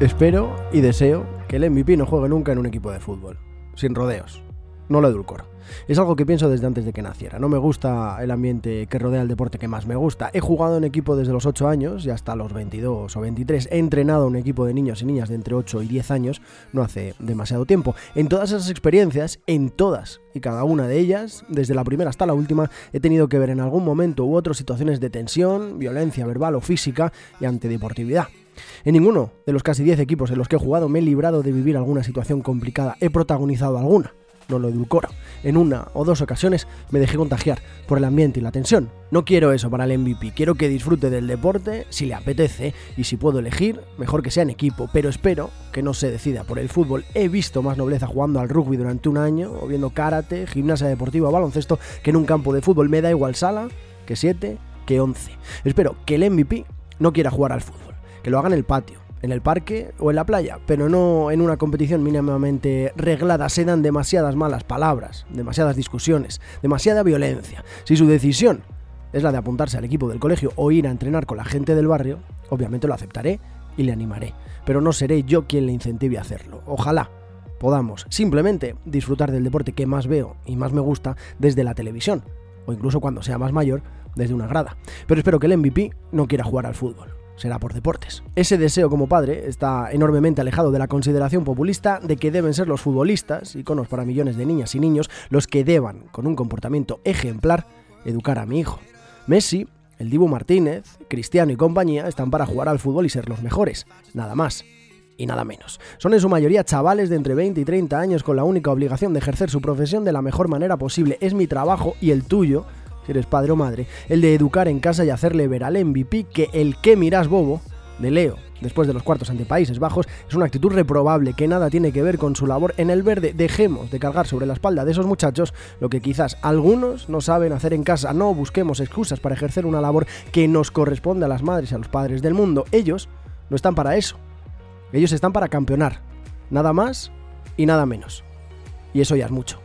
Espero y deseo que el MVP no juegue nunca en un equipo de fútbol, sin rodeos. No lo edulcoro. Es algo que pienso desde antes de que naciera. No me gusta el ambiente que rodea el deporte que más me gusta. He jugado en equipo desde los 8 años y hasta los 22 o 23. He entrenado un equipo de niños y niñas de entre 8 y 10 años no hace demasiado tiempo. En todas esas experiencias, en todas y cada una de ellas, desde la primera hasta la última, he tenido que ver en algún momento u otro situaciones de tensión, violencia verbal o física y antideportividad. En ninguno de los casi 10 equipos en los que he jugado me he librado de vivir alguna situación complicada, he protagonizado alguna, no lo edulcoro. En una o dos ocasiones me dejé contagiar por el ambiente y la tensión. No quiero eso para el MVP, quiero que disfrute del deporte si le apetece y si puedo elegir, mejor que sea en equipo, pero espero que no se decida por el fútbol. He visto más nobleza jugando al rugby durante un año o viendo karate, gimnasia deportiva o baloncesto que en un campo de fútbol. Me da igual sala que 7 que 11. Espero que el MVP no quiera jugar al fútbol que lo haga en el patio, en el parque o en la playa, pero no en una competición mínimamente reglada. Se dan demasiadas malas palabras, demasiadas discusiones, demasiada violencia. Si su decisión es la de apuntarse al equipo del colegio o ir a entrenar con la gente del barrio, obviamente lo aceptaré y le animaré, pero no seré yo quien le incentive a hacerlo. Ojalá podamos simplemente disfrutar del deporte que más veo y más me gusta desde la televisión, o incluso cuando sea más mayor, desde una grada. Pero espero que el MVP no quiera jugar al fútbol será por deportes. Ese deseo como padre está enormemente alejado de la consideración populista de que deben ser los futbolistas, iconos para millones de niñas y niños, los que deban, con un comportamiento ejemplar, educar a mi hijo. Messi, el Dibu Martínez, Cristiano y compañía están para jugar al fútbol y ser los mejores, nada más y nada menos. Son en su mayoría chavales de entre 20 y 30 años con la única obligación de ejercer su profesión de la mejor manera posible. Es mi trabajo y el tuyo si eres padre o madre, el de educar en casa y hacerle ver al MVP que el que miras bobo de Leo, después de los cuartos ante Países Bajos, es una actitud reprobable que nada tiene que ver con su labor en el verde. Dejemos de cargar sobre la espalda de esos muchachos lo que quizás algunos no saben hacer en casa. No busquemos excusas para ejercer una labor que nos corresponde a las madres y a los padres del mundo. Ellos no están para eso. Ellos están para campeonar. Nada más y nada menos. Y eso ya es mucho.